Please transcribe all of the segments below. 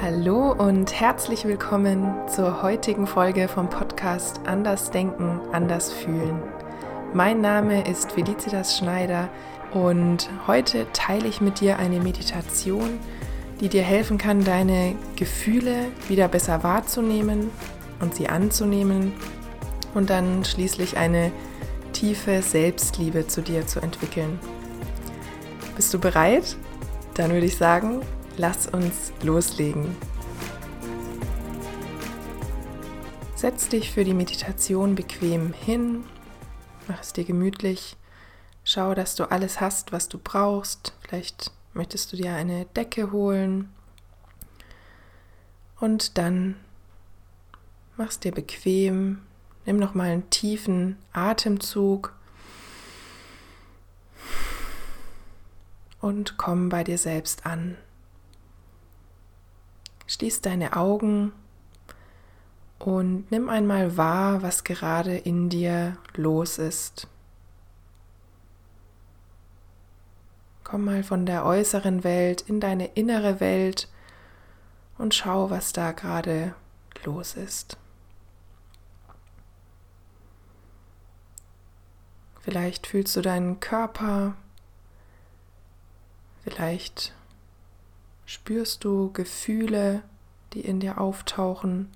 Hallo und herzlich willkommen zur heutigen Folge vom Podcast Anders Denken, Anders Fühlen. Mein Name ist Felicitas Schneider und heute teile ich mit dir eine Meditation, die dir helfen kann, deine Gefühle wieder besser wahrzunehmen und sie anzunehmen und dann schließlich eine tiefe Selbstliebe zu dir zu entwickeln. Bist du bereit? Dann würde ich sagen, lass uns loslegen. Setz dich für die Meditation bequem hin, mach es dir gemütlich, schau, dass du alles hast, was du brauchst. Vielleicht möchtest du dir eine Decke holen und dann mach es dir bequem, nimm noch mal einen tiefen Atemzug und komm bei dir selbst an. Schließ deine Augen und nimm einmal wahr, was gerade in dir los ist. Komm mal von der äußeren Welt in deine innere Welt und schau, was da gerade los ist. Vielleicht fühlst du deinen Körper, vielleicht spürst du Gefühle, die in dir auftauchen.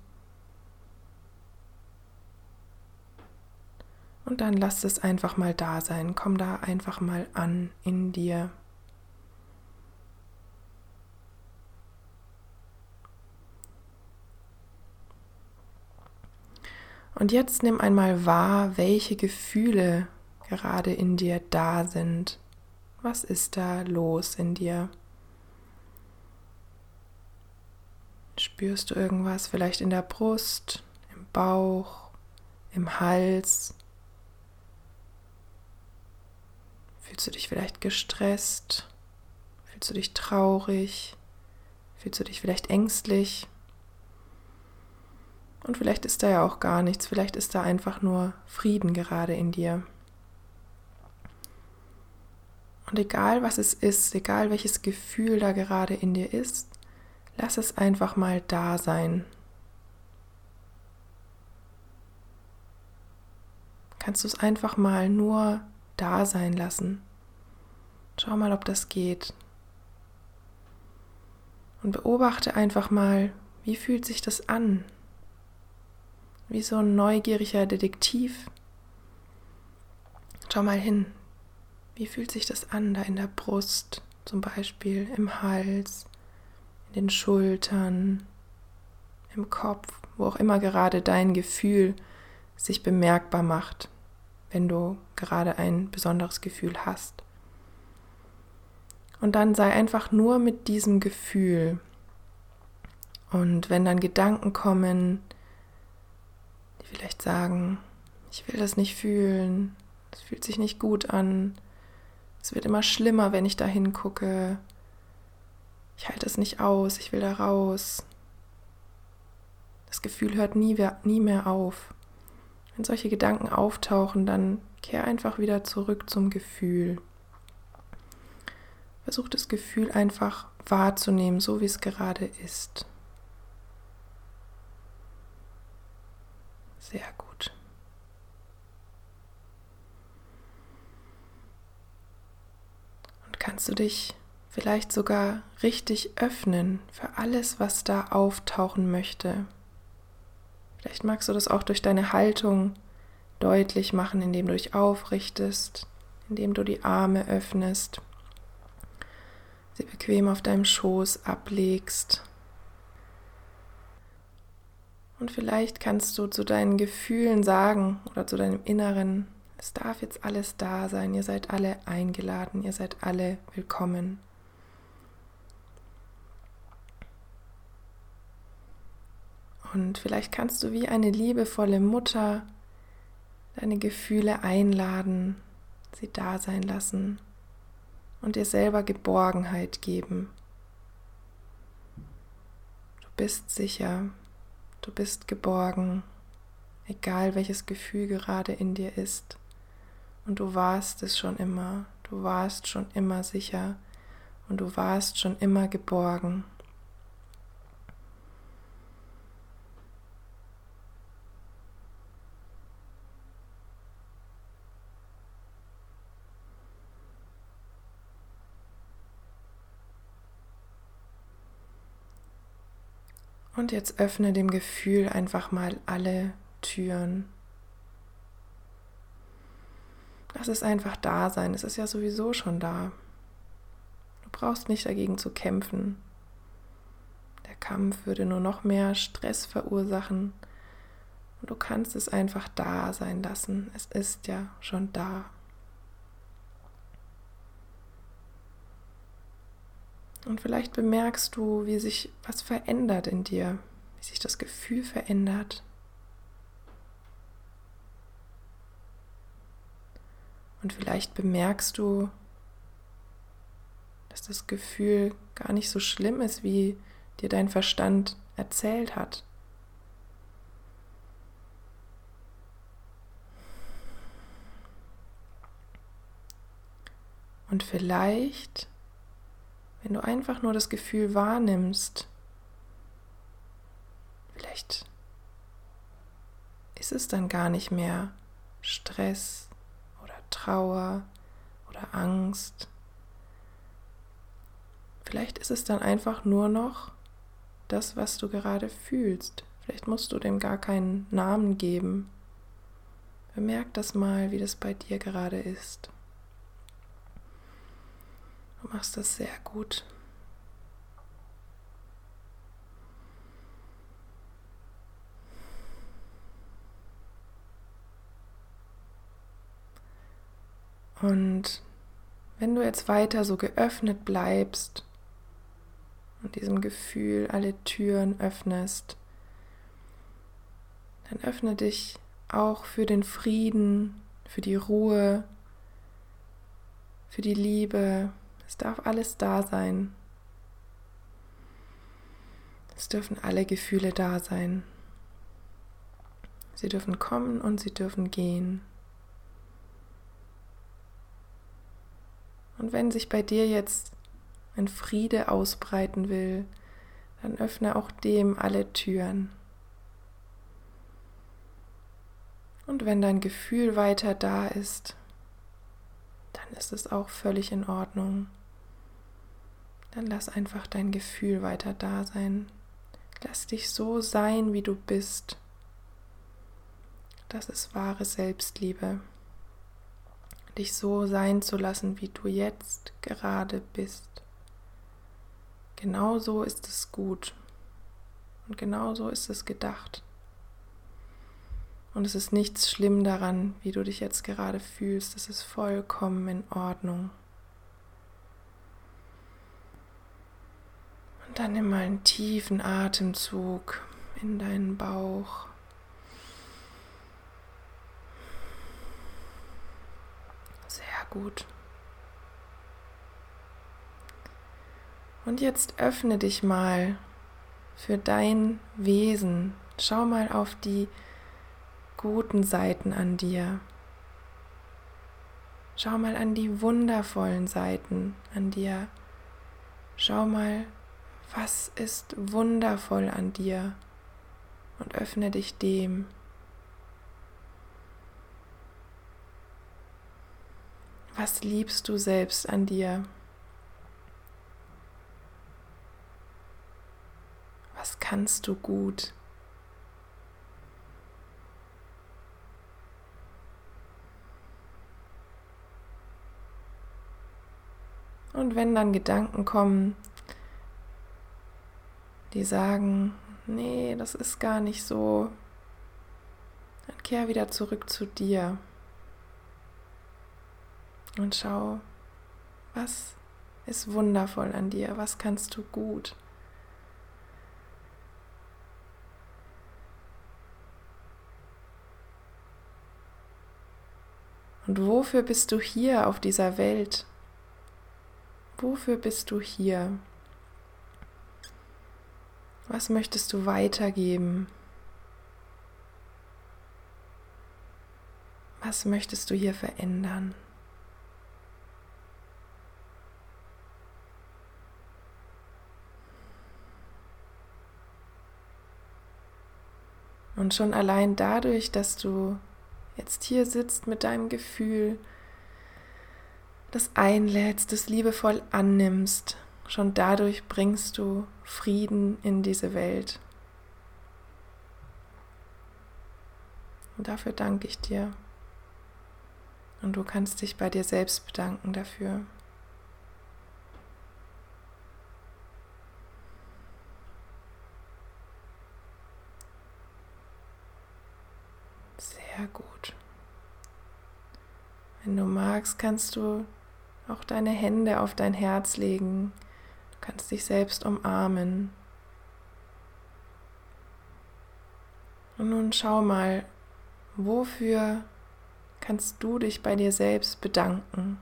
Und dann lass es einfach mal da sein. Komm da einfach mal an in dir. Und jetzt nimm einmal wahr, welche Gefühle gerade in dir da sind. Was ist da los in dir? Spürst du irgendwas vielleicht in der Brust, im Bauch, im Hals? Fühlst du dich vielleicht gestresst? Fühlst du dich traurig? Fühlst du dich vielleicht ängstlich? Und vielleicht ist da ja auch gar nichts, vielleicht ist da einfach nur Frieden gerade in dir. Und egal was es ist, egal welches Gefühl da gerade in dir ist, Lass es einfach mal da sein. Kannst du es einfach mal nur da sein lassen. Schau mal, ob das geht. Und beobachte einfach mal, wie fühlt sich das an? Wie so ein neugieriger Detektiv. Schau mal hin. Wie fühlt sich das an, da in der Brust, zum Beispiel im Hals, den Schultern, im Kopf, wo auch immer gerade dein Gefühl sich bemerkbar macht, wenn du gerade ein besonderes Gefühl hast. Und dann sei einfach nur mit diesem Gefühl. Und wenn dann Gedanken kommen, die vielleicht sagen, ich will das nicht fühlen, es fühlt sich nicht gut an, es wird immer schlimmer, wenn ich da hingucke, ich halte es nicht aus, ich will da raus. Das Gefühl hört nie, mehr auf. Wenn solche Gedanken auftauchen, dann kehr einfach wieder zurück zum Gefühl. Versuch das Gefühl einfach wahrzunehmen, so wie es gerade ist. Sehr gut. Und kannst du dich vielleicht sogar richtig öffnen für alles, was da auftauchen möchte. Vielleicht magst du das auch durch deine Haltung deutlich machen, indem du dich aufrichtest, indem du die Arme öffnest, sie bequem auf deinem Schoß ablegst. Und vielleicht kannst du zu deinen Gefühlen sagen oder zu deinem Inneren, es darf jetzt alles da sein, ihr seid alle eingeladen, ihr seid alle willkommen. Und vielleicht kannst du wie eine liebevolle Mutter deine Gefühle einladen, sie da sein lassen und dir selber Geborgenheit geben. Du bist sicher, du bist geborgen, egal welches Gefühl gerade in dir ist. Und du warst es schon immer, du warst schon immer sicher und du warst schon immer geborgen. Und jetzt öffne dem Gefühl einfach mal alle Türen. Lass es einfach da sein. Es ist ja sowieso schon da. Du brauchst nicht dagegen zu kämpfen. Der Kampf würde nur noch mehr Stress verursachen. Und du kannst es einfach da sein lassen. Es ist ja schon da. Und vielleicht bemerkst du, wie sich was verändert in dir, wie sich das Gefühl verändert. Und vielleicht bemerkst du, dass das Gefühl gar nicht so schlimm ist, wie dir dein Verstand erzählt hat. Und vielleicht wenn du einfach nur das Gefühl wahrnimmst, vielleicht ist es dann gar nicht mehr Stress oder Trauer oder Angst. Vielleicht ist es dann einfach nur noch das, was du gerade fühlst. Vielleicht musst du dem gar keinen Namen geben. Bemerk das mal, wie das bei dir gerade ist. Du machst das sehr gut. Und wenn du jetzt weiter so geöffnet bleibst und diesem Gefühl alle Türen öffnest, dann öffne dich auch für den Frieden, für die Ruhe, für die Liebe, es darf alles da sein. Es dürfen alle Gefühle da sein. Sie dürfen kommen und sie dürfen gehen. Und wenn sich bei dir jetzt ein Friede ausbreiten will, dann öffne auch dem alle Türen. Und wenn dein Gefühl weiter da ist, ist es auch völlig in Ordnung dann lass einfach dein Gefühl weiter da sein. Lass dich so sein, wie du bist. Das ist wahre Selbstliebe. Dich so sein zu lassen, wie du jetzt gerade bist. Genau so ist es gut. Und genau so ist es gedacht. Und es ist nichts schlimm daran, wie du dich jetzt gerade fühlst. Es ist vollkommen in Ordnung. Und dann nimm mal einen tiefen Atemzug in deinen Bauch. Sehr gut. Und jetzt öffne dich mal für dein Wesen. Schau mal auf die guten Seiten an dir. Schau mal an die wundervollen Seiten an dir. Schau mal, was ist wundervoll an dir und öffne dich dem. Was liebst du selbst an dir? Was kannst du gut? Und wenn dann Gedanken kommen, die sagen, nee, das ist gar nicht so, dann kehr wieder zurück zu dir und schau, was ist wundervoll an dir, was kannst du gut. Und wofür bist du hier auf dieser Welt? Wofür bist du hier? Was möchtest du weitergeben? Was möchtest du hier verändern? Und schon allein dadurch, dass du jetzt hier sitzt mit deinem Gefühl, das einlädst, das liebevoll annimmst, schon dadurch bringst du Frieden in diese Welt. Und dafür danke ich dir. Und du kannst dich bei dir selbst bedanken dafür. Sehr gut. Wenn du magst, kannst du auch deine Hände auf dein Herz legen. Du kannst dich selbst umarmen. Und nun schau mal, wofür kannst du dich bei dir selbst bedanken?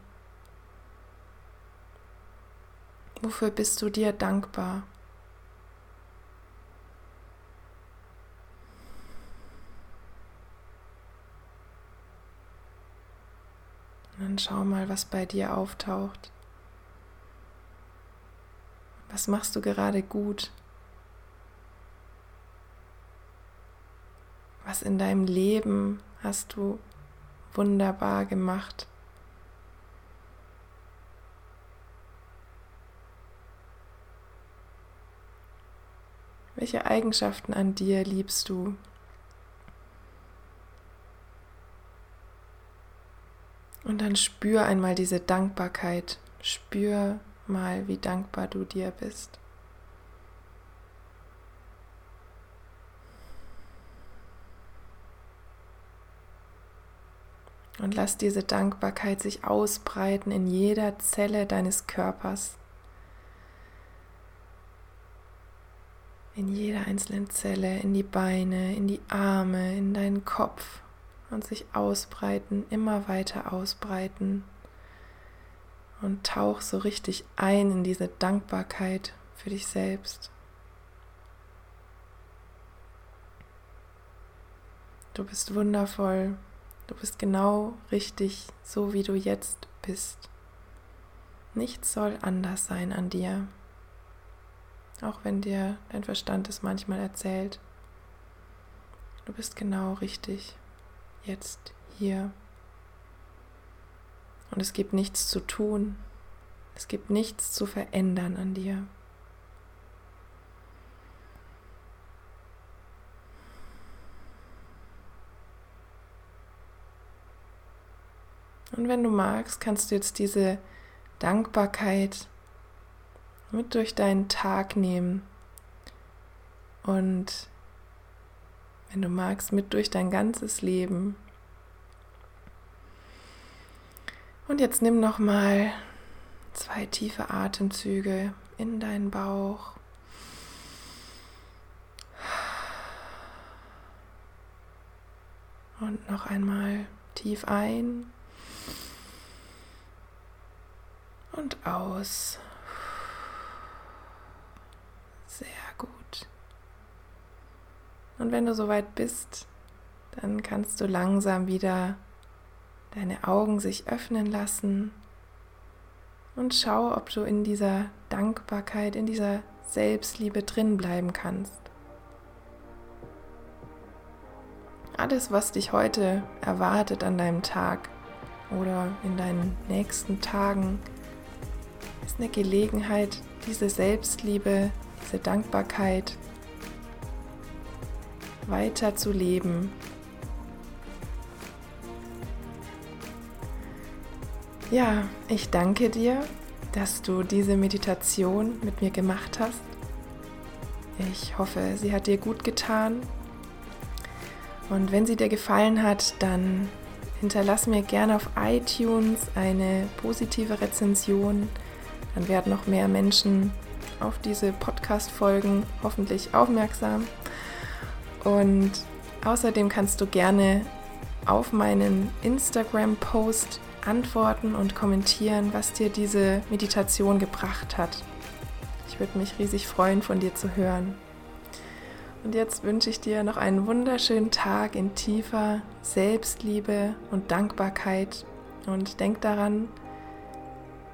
Wofür bist du dir dankbar? Und dann schau mal, was bei dir auftaucht. Was machst du gerade gut? Was in deinem Leben hast du wunderbar gemacht? Welche Eigenschaften an dir liebst du? Und dann spür einmal diese Dankbarkeit. Spür mal, wie dankbar du dir bist. Und lass diese Dankbarkeit sich ausbreiten in jeder Zelle deines Körpers. In jeder einzelnen Zelle, in die Beine, in die Arme, in deinen Kopf und sich ausbreiten, immer weiter ausbreiten. Und tauch so richtig ein in diese Dankbarkeit für dich selbst. Du bist wundervoll. Du bist genau richtig, so wie du jetzt bist. Nichts soll anders sein an dir. Auch wenn dir dein Verstand es manchmal erzählt. Du bist genau richtig jetzt hier. Und es gibt nichts zu tun, es gibt nichts zu verändern an dir. Und wenn du magst, kannst du jetzt diese Dankbarkeit mit durch deinen Tag nehmen und wenn du magst, mit durch dein ganzes Leben. Und jetzt nimm noch mal zwei tiefe Atemzüge in deinen Bauch. Und noch einmal tief ein und aus. Und wenn du soweit bist, dann kannst du langsam wieder deine Augen sich öffnen lassen und schau, ob du in dieser Dankbarkeit, in dieser Selbstliebe drin bleiben kannst. Alles, was dich heute erwartet an deinem Tag oder in deinen nächsten Tagen, ist eine Gelegenheit, diese Selbstliebe, diese Dankbarkeit weiter zu leben. Ja, ich danke dir, dass du diese Meditation mit mir gemacht hast. Ich hoffe, sie hat dir gut getan. Und wenn sie dir gefallen hat, dann hinterlass mir gerne auf iTunes eine positive Rezension. Dann werden noch mehr Menschen auf diese Podcast-Folgen hoffentlich aufmerksam. Und außerdem kannst du gerne auf meinen Instagram-Post antworten und kommentieren, was dir diese Meditation gebracht hat. Ich würde mich riesig freuen, von dir zu hören. Und jetzt wünsche ich dir noch einen wunderschönen Tag in tiefer Selbstliebe und Dankbarkeit. Und denk daran,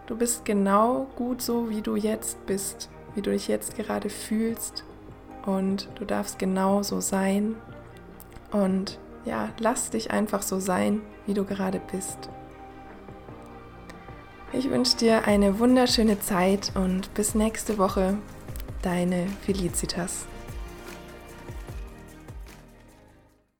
du bist genau gut so, wie du jetzt bist, wie du dich jetzt gerade fühlst und du darfst genau so sein. Und ja, lass dich einfach so sein, wie du gerade bist. Ich wünsche dir eine wunderschöne Zeit und bis nächste Woche, deine Felicitas.